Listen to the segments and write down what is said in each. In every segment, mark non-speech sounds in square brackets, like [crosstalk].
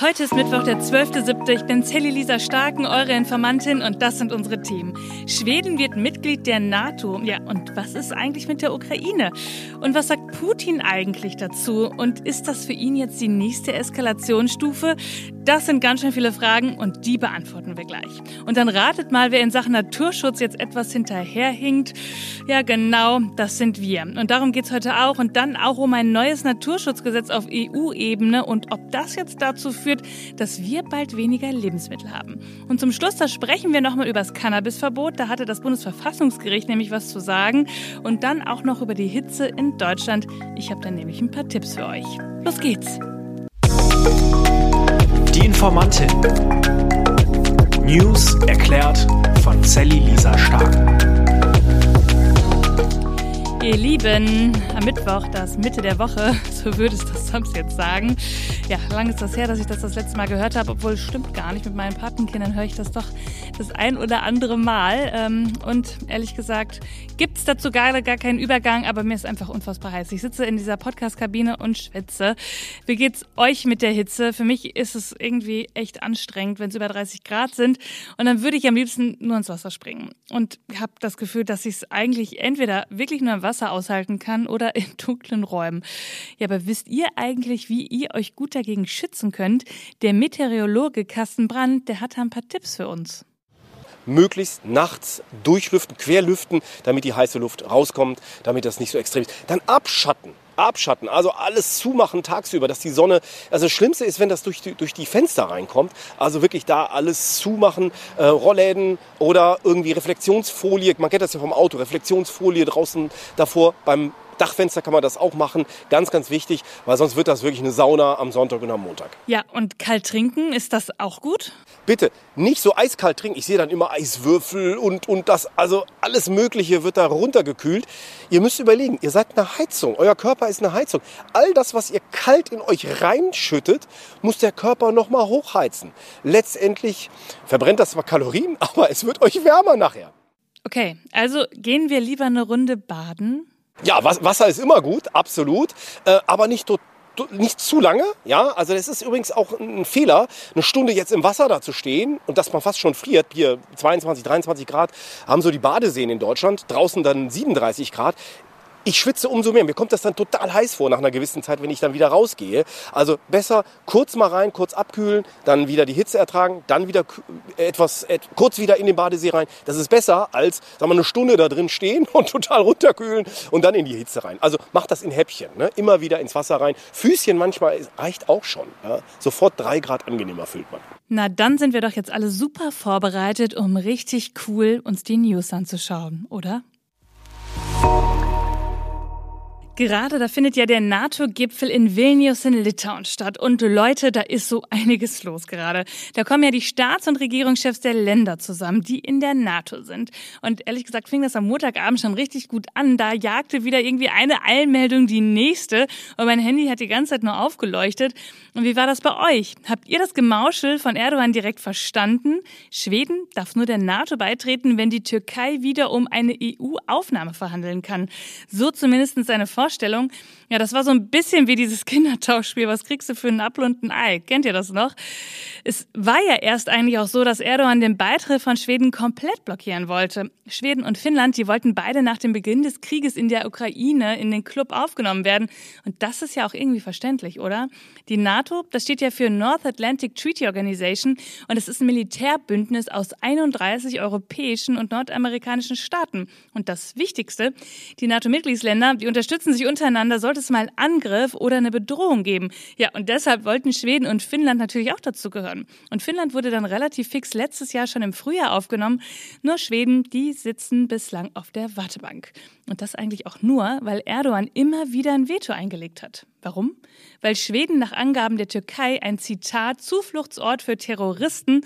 Heute ist Mittwoch, der 12.07. Ich bin Sally Lisa Starken, eure Informantin und das sind unsere Themen. Schweden wird Mitglied der NATO. Ja, und was ist eigentlich mit der Ukraine? Und was sagt Putin eigentlich dazu? Und ist das für ihn jetzt die nächste Eskalationsstufe? Das sind ganz schön viele Fragen und die beantworten wir gleich. Und dann ratet mal, wer in Sachen Naturschutz jetzt etwas hinterherhinkt. Ja, genau, das sind wir. Und darum geht's heute auch. Und dann auch um ein neues Naturschutzgesetz auf EU-Ebene und ob das jetzt dazu führt, dass wir bald weniger Lebensmittel haben. Und zum Schluss, da sprechen wir nochmal über das Cannabisverbot. Da hatte das Bundesverfassungsgericht nämlich was zu sagen. Und dann auch noch über die Hitze in Deutschland. Ich habe da nämlich ein paar Tipps für euch. Los geht's! Die Informantin. News erklärt von Sally Lisa Stark. Ihr Lieben, am Mittwoch, das Mitte der Woche, [laughs] so würde es das sonst jetzt sagen. Ja, lange ist das her, dass ich das das letzte Mal gehört habe, obwohl stimmt gar nicht. Mit meinen Patenkindern höre ich das doch das ein oder andere Mal. Ähm, und ehrlich gesagt, gibt es dazu gar, gar keinen Übergang, aber mir ist einfach unfassbar heiß. Ich sitze in dieser Podcast-Kabine und schwitze. Wie geht's euch mit der Hitze? Für mich ist es irgendwie echt anstrengend, wenn es über 30 Grad sind. Und dann würde ich am liebsten nur ins Wasser springen. Und habe das Gefühl, dass ich es eigentlich entweder wirklich nur im Wasser Wasser aushalten kann oder in [laughs] dunklen Räumen. Ja, aber wisst ihr eigentlich, wie ihr euch gut dagegen schützen könnt? Der Meteorologe Carsten Brandt, der hat ein paar Tipps für uns möglichst nachts durchlüften, querlüften, damit die heiße Luft rauskommt, damit das nicht so extrem ist. Dann abschatten. Abschatten, also alles zumachen tagsüber, dass die Sonne, also das Schlimmste ist, wenn das durch die, durch die Fenster reinkommt, also wirklich da alles zumachen, äh, Rollläden oder irgendwie Reflexionsfolie, man kennt das ja vom Auto, Reflexionsfolie draußen davor beim Dachfenster kann man das auch machen. Ganz, ganz wichtig, weil sonst wird das wirklich eine Sauna am Sonntag und am Montag. Ja, und kalt trinken, ist das auch gut? Bitte, nicht so eiskalt trinken. Ich sehe dann immer Eiswürfel und, und das, also alles Mögliche wird da runtergekühlt. Ihr müsst überlegen, ihr seid eine Heizung. Euer Körper ist eine Heizung. All das, was ihr kalt in euch reinschüttet, muss der Körper nochmal hochheizen. Letztendlich verbrennt das zwar Kalorien, [laughs] aber es wird euch wärmer nachher. Okay, also gehen wir lieber eine Runde baden? Ja, Wasser ist immer gut, absolut, äh, aber nicht total nicht zu lange, ja. Also das ist übrigens auch ein Fehler, eine Stunde jetzt im Wasser da zu stehen und dass man fast schon friert. Hier 22, 23 Grad haben so die Badeseen in Deutschland, draußen dann 37 Grad ich schwitze umso mehr. Mir kommt das dann total heiß vor nach einer gewissen Zeit, wenn ich dann wieder rausgehe. Also besser kurz mal rein, kurz abkühlen, dann wieder die Hitze ertragen, dann wieder etwas, kurz wieder in den Badesee rein. Das ist besser als, sagen wir, eine Stunde da drin stehen [laughs] und total runterkühlen und dann in die Hitze rein. Also macht das in Häppchen, ne? immer wieder ins Wasser rein. Füßchen manchmal reicht auch schon. Ja? Sofort drei Grad angenehmer fühlt man. Na, dann sind wir doch jetzt alle super vorbereitet, um richtig cool uns die News anzuschauen, oder? Gerade da findet ja der NATO-Gipfel in Vilnius in Litauen statt. Und Leute, da ist so einiges los gerade. Da kommen ja die Staats- und Regierungschefs der Länder zusammen, die in der NATO sind. Und ehrlich gesagt fing das am Montagabend schon richtig gut an. Da jagte wieder irgendwie eine Eilmeldung die nächste. Und mein Handy hat die ganze Zeit nur aufgeleuchtet. Und wie war das bei euch? Habt ihr das Gemauschel von Erdogan direkt verstanden? Schweden darf nur der NATO beitreten, wenn die Türkei wieder um eine EU-Aufnahme verhandeln kann. So zumindest seine Vorstellung Vorstellung. Ja, das war so ein bisschen wie dieses [laughs] Kindertauschspiel. Was kriegst du für einen Apfel und ein Ei? Kennt ihr das noch? Es war ja erst eigentlich auch so, dass Erdogan den Beitritt von Schweden komplett blockieren wollte. Schweden und Finnland, die wollten beide nach dem Beginn des Krieges in der Ukraine in den Club aufgenommen werden. Und das ist ja auch irgendwie verständlich, oder? Die NATO, das steht ja für North Atlantic Treaty Organization und es ist ein Militärbündnis aus 31 europäischen und nordamerikanischen Staaten. Und das Wichtigste, die NATO-Mitgliedsländer, die unterstützen sich untereinander, sollte es mal Angriff oder eine Bedrohung geben. Ja, und deshalb wollten Schweden und Finnland natürlich auch dazu gehören. Und Finnland wurde dann relativ fix letztes Jahr schon im Frühjahr aufgenommen. Nur Schweden, die sitzen bislang auf der Wartebank. Und das eigentlich auch nur, weil Erdogan immer wieder ein Veto eingelegt hat. Warum? Weil Schweden nach Angaben der Türkei ein Zitat Zufluchtsort für Terroristen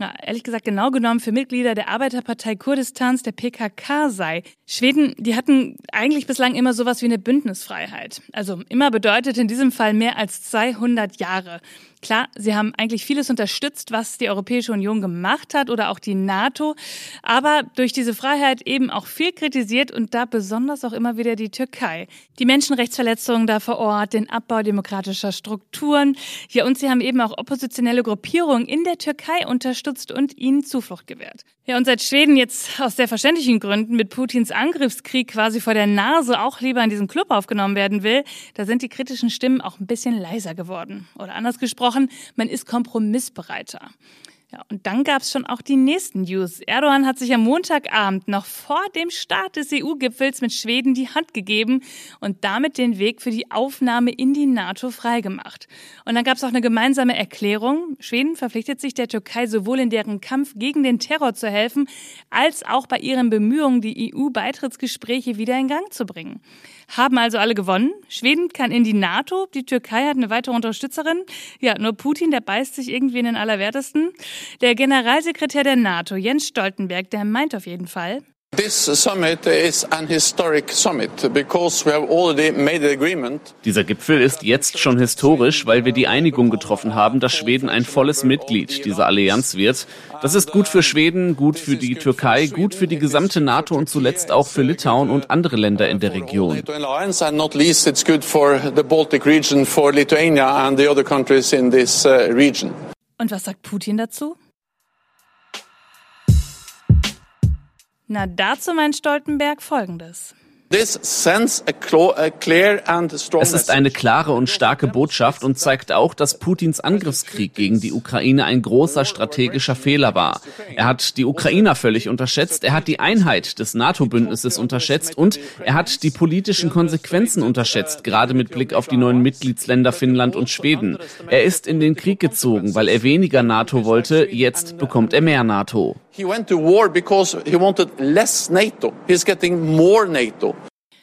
na, ehrlich gesagt genau genommen für Mitglieder der Arbeiterpartei Kurdistans, der PKK sei. Schweden, die hatten eigentlich bislang immer sowas wie eine Bündnisfreiheit. Also immer bedeutet in diesem Fall mehr als 200 Jahre. Klar, sie haben eigentlich vieles unterstützt, was die Europäische Union gemacht hat oder auch die NATO, aber durch diese Freiheit eben auch viel kritisiert und da besonders auch immer wieder die Türkei. Die Menschenrechtsverletzungen da vor Ort, den Abbau demokratischer Strukturen. Ja, und sie haben eben auch oppositionelle Gruppierungen in der Türkei unterstützt und ihnen Zuflucht gewährt. Ja, und seit Schweden jetzt aus sehr verständlichen Gründen mit Putins Angriffskrieg quasi vor der Nase auch lieber in diesen Club aufgenommen werden will, da sind die kritischen Stimmen auch ein bisschen leiser geworden. Oder anders gesprochen, gesprochen, man ist kompromissbereiter. Ja, und dann gab es schon auch die nächsten News. Erdogan hat sich am Montagabend noch vor dem Start des EU-Gipfels mit Schweden die Hand gegeben und damit den Weg für die Aufnahme in die NATO freigemacht. Und dann gab es auch eine gemeinsame Erklärung. Schweden verpflichtet sich der Türkei sowohl in deren Kampf gegen den Terror zu helfen, als auch bei ihren Bemühungen, die EU-Beitrittsgespräche wieder in Gang zu bringen. Haben also alle gewonnen. Schweden kann in die NATO, die Türkei hat eine weitere Unterstützerin. Ja, nur Putin, der beißt sich irgendwie in den Aller-Wertesten. Der Generalsekretär der NATO, Jens Stoltenberg, der meint auf jeden Fall, dieser Gipfel ist jetzt schon historisch, weil wir die Einigung getroffen haben, dass Schweden ein volles Mitglied dieser Allianz wird. Das ist gut für Schweden, gut für die Türkei, gut für die gesamte NATO und zuletzt auch für Litauen und andere Länder in der Region. Und was sagt Putin dazu? Na, dazu meint Stoltenberg Folgendes. Es ist eine klare und starke Botschaft und zeigt auch, dass Putins Angriffskrieg gegen die Ukraine ein großer strategischer Fehler war. Er hat die Ukrainer völlig unterschätzt, er hat die Einheit des NATO-Bündnisses unterschätzt und er hat die politischen Konsequenzen unterschätzt, gerade mit Blick auf die neuen Mitgliedsländer Finnland und Schweden. Er ist in den Krieg gezogen, weil er weniger NATO wollte, jetzt bekommt er mehr NATO. He went to war because he wanted less NATO. He's getting more NATO.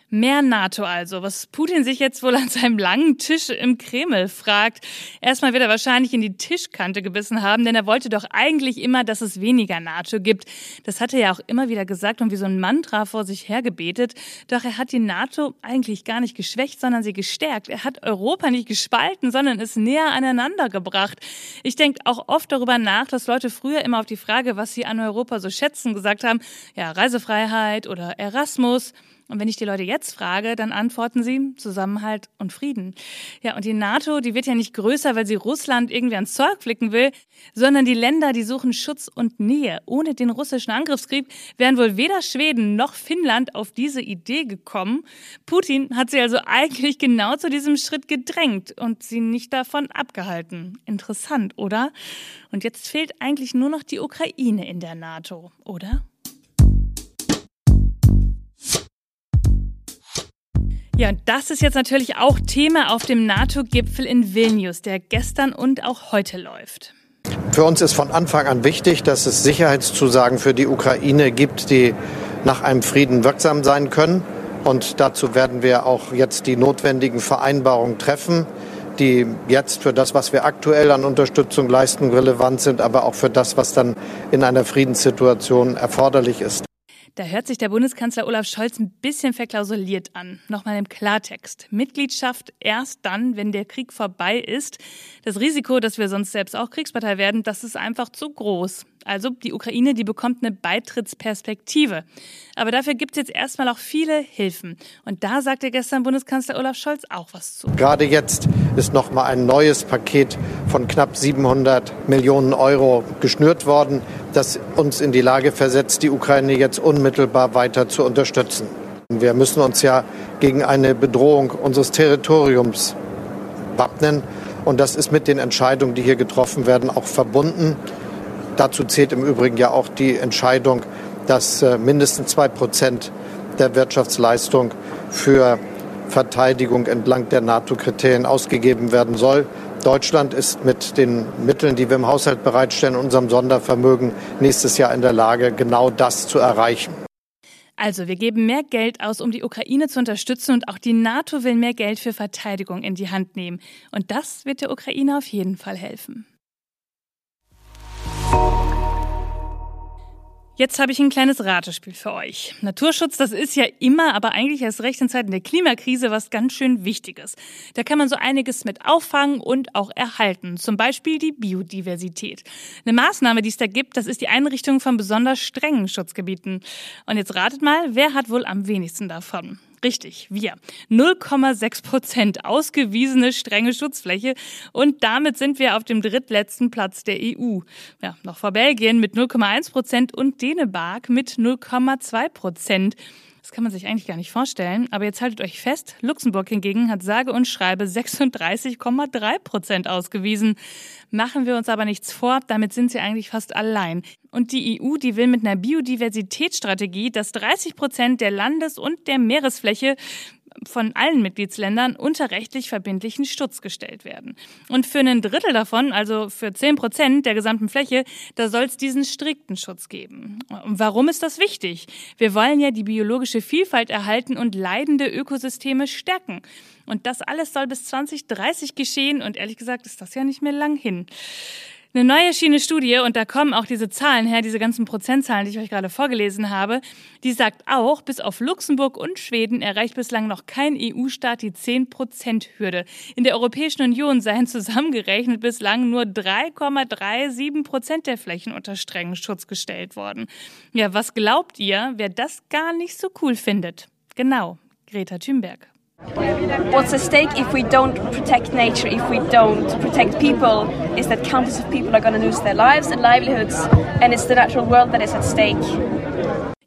Mehr NATO also, was Putin sich jetzt wohl an seinem langen Tisch im Kreml fragt. Erstmal wird er wahrscheinlich in die Tischkante gebissen haben, denn er wollte doch eigentlich immer, dass es weniger NATO gibt. Das hat er ja auch immer wieder gesagt und wie so ein Mantra vor sich hergebetet. Doch er hat die NATO eigentlich gar nicht geschwächt, sondern sie gestärkt. Er hat Europa nicht gespalten, sondern es näher aneinander gebracht. Ich denke auch oft darüber nach, dass Leute früher immer auf die Frage, was sie an Europa so schätzen, gesagt haben, ja, Reisefreiheit oder Erasmus. Und wenn ich die Leute jetzt frage, dann antworten sie Zusammenhalt und Frieden. Ja, und die NATO, die wird ja nicht größer, weil sie Russland irgendwie ans Zeug flicken will, sondern die Länder, die suchen Schutz und Nähe. Ohne den russischen Angriffskrieg wären wohl weder Schweden noch Finnland auf diese Idee gekommen. Putin hat sie also eigentlich genau zu diesem Schritt gedrängt und sie nicht davon abgehalten. Interessant, oder? Und jetzt fehlt eigentlich nur noch die Ukraine in der NATO, oder? Ja, und das ist jetzt natürlich auch Thema auf dem NATO-Gipfel in Vilnius, der gestern und auch heute läuft. Für uns ist von Anfang an wichtig, dass es Sicherheitszusagen für die Ukraine gibt, die nach einem Frieden wirksam sein können. Und dazu werden wir auch jetzt die notwendigen Vereinbarungen treffen, die jetzt für das, was wir aktuell an Unterstützung leisten, relevant sind, aber auch für das, was dann in einer Friedenssituation erforderlich ist. Da hört sich der Bundeskanzler Olaf Scholz ein bisschen verklausuliert an. Nochmal im Klartext. Mitgliedschaft erst dann, wenn der Krieg vorbei ist. Das Risiko, dass wir sonst selbst auch Kriegspartei werden, das ist einfach zu groß. Also die Ukraine, die bekommt eine Beitrittsperspektive. Aber dafür gibt es jetzt erstmal auch viele Hilfen. Und da sagte gestern Bundeskanzler Olaf Scholz auch was zu. Gerade jetzt ist noch mal ein neues Paket von knapp 700 Millionen Euro geschnürt worden, das uns in die Lage versetzt, die Ukraine jetzt unmittelbar weiter zu unterstützen. Wir müssen uns ja gegen eine Bedrohung unseres Territoriums wappnen. Und das ist mit den Entscheidungen, die hier getroffen werden, auch verbunden. Dazu zählt im Übrigen ja auch die Entscheidung, dass äh, mindestens zwei Prozent der Wirtschaftsleistung für Verteidigung entlang der NATO-Kriterien ausgegeben werden soll. Deutschland ist mit den Mitteln, die wir im Haushalt bereitstellen, unserem Sondervermögen nächstes Jahr in der Lage, genau das zu erreichen. Also, wir geben mehr Geld aus, um die Ukraine zu unterstützen und auch die NATO will mehr Geld für Verteidigung in die Hand nehmen. Und das wird der Ukraine auf jeden Fall helfen. Jetzt habe ich ein kleines Ratespiel für euch. Naturschutz, das ist ja immer, aber eigentlich erst recht in Zeiten der Klimakrise was ganz schön Wichtiges. Da kann man so einiges mit auffangen und auch erhalten. Zum Beispiel die Biodiversität. Eine Maßnahme, die es da gibt, das ist die Einrichtung von besonders strengen Schutzgebieten. Und jetzt ratet mal, wer hat wohl am wenigsten davon? Richtig, wir. 0,6 Prozent ausgewiesene strenge Schutzfläche und damit sind wir auf dem drittletzten Platz der EU. Ja, noch vor Belgien mit 0,1 Prozent und Dänemark mit 0,2 Prozent. Das kann man sich eigentlich gar nicht vorstellen. Aber jetzt haltet euch fest, Luxemburg hingegen hat sage und schreibe 36,3 Prozent ausgewiesen. Machen wir uns aber nichts vor, damit sind sie eigentlich fast allein. Und die EU, die will mit einer Biodiversitätsstrategie, dass 30 Prozent der Landes- und der Meeresfläche von allen Mitgliedsländern unter rechtlich verbindlichen Schutz gestellt werden. Und für einen Drittel davon, also für zehn Prozent der gesamten Fläche, da soll es diesen strikten Schutz geben. Warum ist das wichtig? Wir wollen ja die biologische Vielfalt erhalten und leidende Ökosysteme stärken. Und das alles soll bis 2030 geschehen und ehrlich gesagt ist das ja nicht mehr lang hin. Eine neue Schiene Studie, und da kommen auch diese Zahlen her, diese ganzen Prozentzahlen, die ich euch gerade vorgelesen habe, die sagt auch, bis auf Luxemburg und Schweden erreicht bislang noch kein EU-Staat die 10-Prozent-Hürde. In der Europäischen Union seien zusammengerechnet bislang nur 3,37 Prozent der Flächen unter strengen Schutz gestellt worden. Ja, was glaubt ihr, wer das gar nicht so cool findet? Genau, Greta Thunberg. What's at stake if we don't protect nature, if we don't protect people, is that countless of people are going to lose their lives and livelihoods, and it's the natural world that is at stake.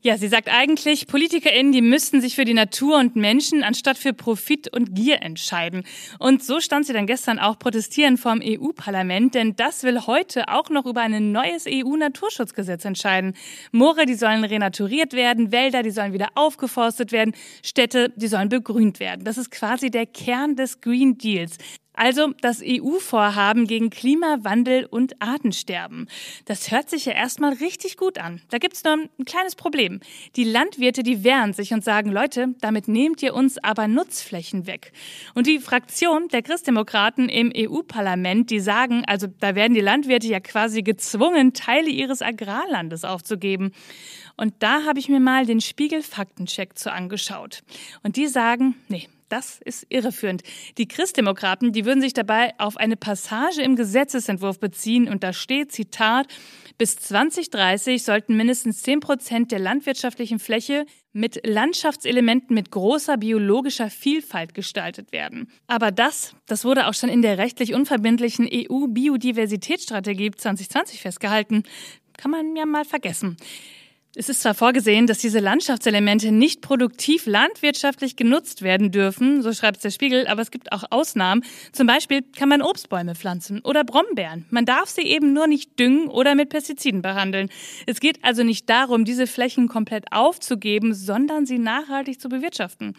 Ja, sie sagt eigentlich, PolitikerInnen, die müssten sich für die Natur und Menschen anstatt für Profit und Gier entscheiden. Und so stand sie dann gestern auch protestieren vom EU-Parlament, denn das will heute auch noch über ein neues EU-Naturschutzgesetz entscheiden. Moore, die sollen renaturiert werden, Wälder, die sollen wieder aufgeforstet werden, Städte, die sollen begrünt werden. Das ist quasi der Kern des Green Deals. Also das EU-Vorhaben gegen Klimawandel und Artensterben. Das hört sich ja erstmal richtig gut an. Da gibt's nur ein kleines Problem. Die Landwirte, die wehren sich und sagen, Leute, damit nehmt ihr uns aber Nutzflächen weg. Und die Fraktion der Christdemokraten im EU-Parlament, die sagen, also da werden die Landwirte ja quasi gezwungen, Teile ihres Agrarlandes aufzugeben. Und da habe ich mir mal den Spiegel-Faktencheck zu angeschaut. Und die sagen, nee, das ist irreführend. Die Christdemokraten, die würden sich dabei auf eine Passage im Gesetzesentwurf beziehen und da steht, Zitat, bis 2030 sollten mindestens 10 Prozent der landwirtschaftlichen Fläche mit Landschaftselementen mit großer biologischer Vielfalt gestaltet werden. Aber das, das wurde auch schon in der rechtlich unverbindlichen EU-Biodiversitätsstrategie 2020 festgehalten. Kann man ja mal vergessen. Es ist zwar vorgesehen, dass diese Landschaftselemente nicht produktiv landwirtschaftlich genutzt werden dürfen, so schreibt es der Spiegel, aber es gibt auch Ausnahmen. Zum Beispiel kann man Obstbäume pflanzen oder Brombeeren. Man darf sie eben nur nicht düngen oder mit Pestiziden behandeln. Es geht also nicht darum, diese Flächen komplett aufzugeben, sondern sie nachhaltig zu bewirtschaften.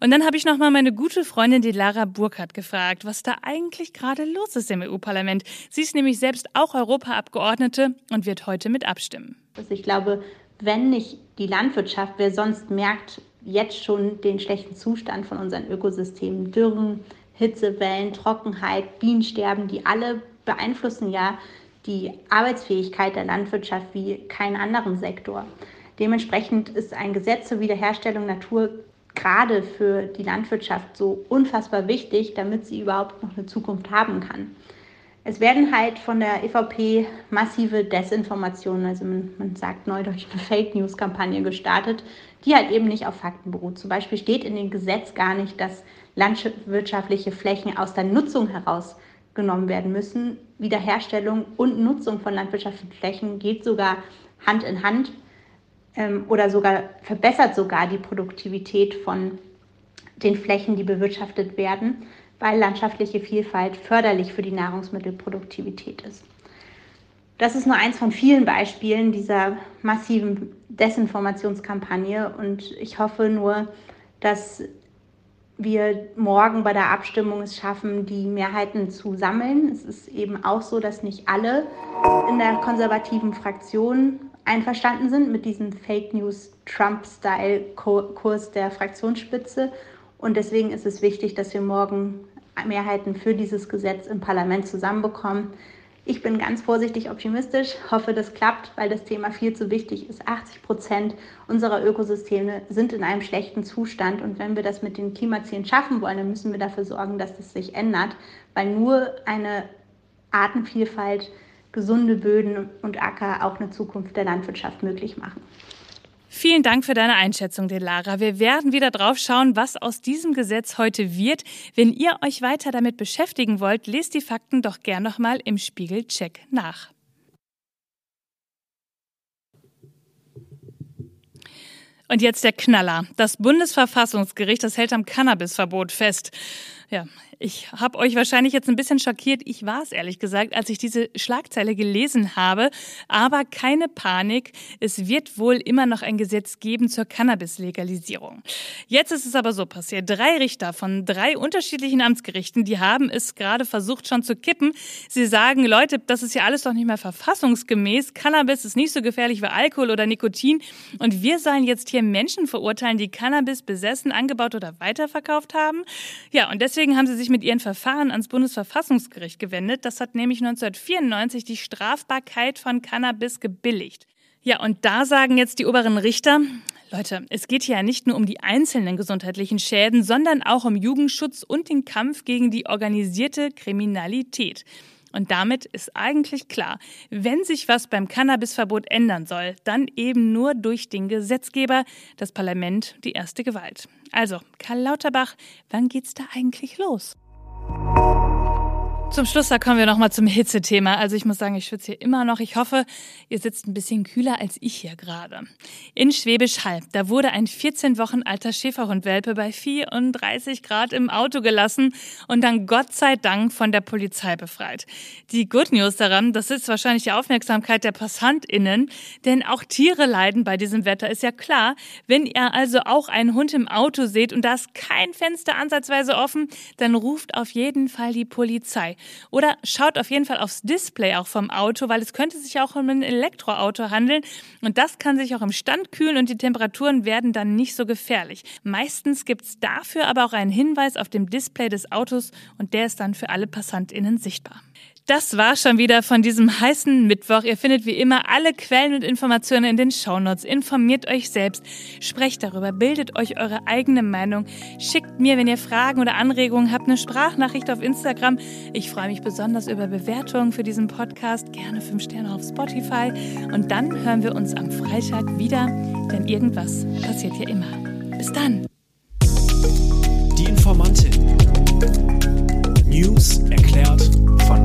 Und dann habe ich noch mal meine gute Freundin, die Lara Burkhardt, gefragt, was da eigentlich gerade los ist im EU-Parlament. Sie ist nämlich selbst auch Europaabgeordnete und wird heute mit abstimmen. Also ich glaube, wenn nicht die Landwirtschaft, wer sonst merkt jetzt schon den schlechten Zustand von unseren Ökosystemen, Dürren, Hitzewellen, Trockenheit, Bienensterben, die alle beeinflussen ja die Arbeitsfähigkeit der Landwirtschaft wie keinen anderen Sektor. Dementsprechend ist ein Gesetz zur Wiederherstellung Natur gerade für die Landwirtschaft so unfassbar wichtig, damit sie überhaupt noch eine Zukunft haben kann. Es werden halt von der EVP massive Desinformationen, also man, man sagt neudeutsch eine Fake News Kampagne gestartet, die halt eben nicht auf Fakten beruht. Zum Beispiel steht in dem Gesetz gar nicht, dass landwirtschaftliche Flächen aus der Nutzung herausgenommen werden müssen. Wiederherstellung und Nutzung von landwirtschaftlichen Flächen geht sogar Hand in Hand ähm, oder sogar verbessert sogar die Produktivität von den Flächen, die bewirtschaftet werden weil landschaftliche Vielfalt förderlich für die Nahrungsmittelproduktivität ist. Das ist nur eins von vielen Beispielen dieser massiven Desinformationskampagne und ich hoffe nur, dass wir morgen bei der Abstimmung es schaffen, die Mehrheiten zu sammeln. Es ist eben auch so, dass nicht alle in der konservativen Fraktion einverstanden sind mit diesem Fake News Trump-Style-Kurs der Fraktionsspitze und deswegen ist es wichtig, dass wir morgen Mehrheiten für dieses Gesetz im Parlament zusammenbekommen. Ich bin ganz vorsichtig optimistisch, hoffe, das klappt, weil das Thema viel zu wichtig ist. 80 Prozent unserer Ökosysteme sind in einem schlechten Zustand und wenn wir das mit den Klimazielen schaffen wollen, dann müssen wir dafür sorgen, dass das sich ändert, weil nur eine Artenvielfalt, gesunde Böden und Acker auch eine Zukunft der Landwirtschaft möglich machen. Vielen Dank für deine Einschätzung, Delara. Wir werden wieder drauf schauen, was aus diesem Gesetz heute wird. Wenn ihr euch weiter damit beschäftigen wollt, lest die Fakten doch gern nochmal im Spiegel-Check nach. Und jetzt der Knaller. Das Bundesverfassungsgericht, das hält am Cannabisverbot fest. Ja, ich habe euch wahrscheinlich jetzt ein bisschen schockiert. Ich war es ehrlich gesagt, als ich diese Schlagzeile gelesen habe. Aber keine Panik. Es wird wohl immer noch ein Gesetz geben zur Cannabis-Legalisierung. Jetzt ist es aber so passiert. Drei Richter von drei unterschiedlichen Amtsgerichten, die haben es gerade versucht schon zu kippen. Sie sagen, Leute, das ist ja alles doch nicht mehr verfassungsgemäß. Cannabis ist nicht so gefährlich wie Alkohol oder Nikotin. Und wir sollen jetzt hier Menschen verurteilen, die Cannabis besessen, angebaut oder weiterverkauft haben. Ja, und deswegen haben sie sich sich mit ihren Verfahren ans Bundesverfassungsgericht gewendet. Das hat nämlich 1994 die Strafbarkeit von Cannabis gebilligt. Ja, und da sagen jetzt die oberen Richter, Leute, es geht hier ja nicht nur um die einzelnen gesundheitlichen Schäden, sondern auch um Jugendschutz und den Kampf gegen die organisierte Kriminalität. Und damit ist eigentlich klar, wenn sich was beim Cannabisverbot ändern soll, dann eben nur durch den Gesetzgeber, das Parlament, die erste Gewalt. Also, Karl Lauterbach, wann geht's da eigentlich los? Zum Schluss, da kommen wir nochmal zum Hitzethema. Also ich muss sagen, ich schwitze hier immer noch. Ich hoffe, ihr sitzt ein bisschen kühler als ich hier gerade. In Schwäbisch Hall, da wurde ein 14 Wochen alter Schäferhundwelpe bei 34 Grad im Auto gelassen und dann Gott sei Dank von der Polizei befreit. Die Good News daran, das ist wahrscheinlich die Aufmerksamkeit der PassantInnen, denn auch Tiere leiden bei diesem Wetter, ist ja klar. Wenn ihr also auch einen Hund im Auto seht und da ist kein Fenster ansatzweise offen, dann ruft auf jeden Fall die Polizei. Oder schaut auf jeden Fall aufs Display auch vom Auto, weil es könnte sich auch um ein Elektroauto handeln. Und das kann sich auch im Stand kühlen und die Temperaturen werden dann nicht so gefährlich. Meistens gibt es dafür aber auch einen Hinweis auf dem Display des Autos und der ist dann für alle PassantInnen sichtbar. Das war schon wieder von diesem heißen Mittwoch. Ihr findet wie immer alle Quellen und Informationen in den Shownotes. Informiert euch selbst, sprecht darüber, bildet euch eure eigene Meinung. Schickt mir, wenn ihr Fragen oder Anregungen habt, eine Sprachnachricht auf Instagram. Ich freue mich besonders über Bewertungen für diesen Podcast. Gerne fünf Sterne auf Spotify. Und dann hören wir uns am Freitag wieder, denn irgendwas passiert hier immer. Bis dann.